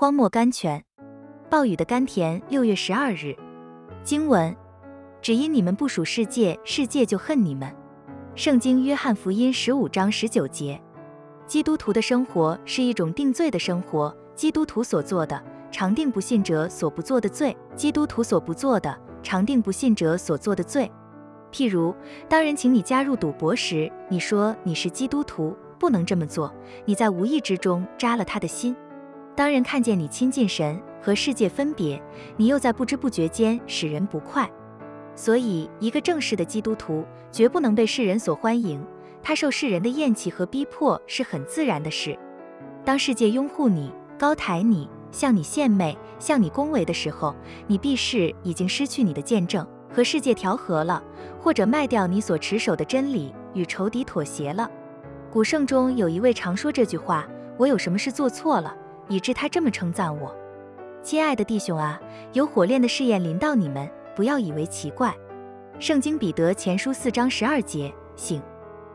荒漠甘泉，暴雨的甘甜。六月十二日，经文：只因你们不属世界，世界就恨你们。圣经约翰福音十五章十九节。基督徒的生活是一种定罪的生活，基督徒所做的，常定不信者所不做的罪；基督徒所不做的，常定不信者所做的罪。譬如，当人请你加入赌博时，你说你是基督徒，不能这么做，你在无意之中扎了他的心。当人看见你亲近神和世界分别，你又在不知不觉间使人不快。所以，一个正式的基督徒绝不能被世人所欢迎，他受世人的厌弃和逼迫是很自然的事。当世界拥护你、高抬你、向你献媚、向你恭维的时候，你必是已经失去你的见证，和世界调和了，或者卖掉你所持守的真理，与仇敌妥协了。古圣中有一位常说这句话：“我有什么事做错了？”以致他这么称赞我，亲爱的弟兄啊，有火炼的试验临到你们，不要以为奇怪。圣经彼得前书四章十二节，醒。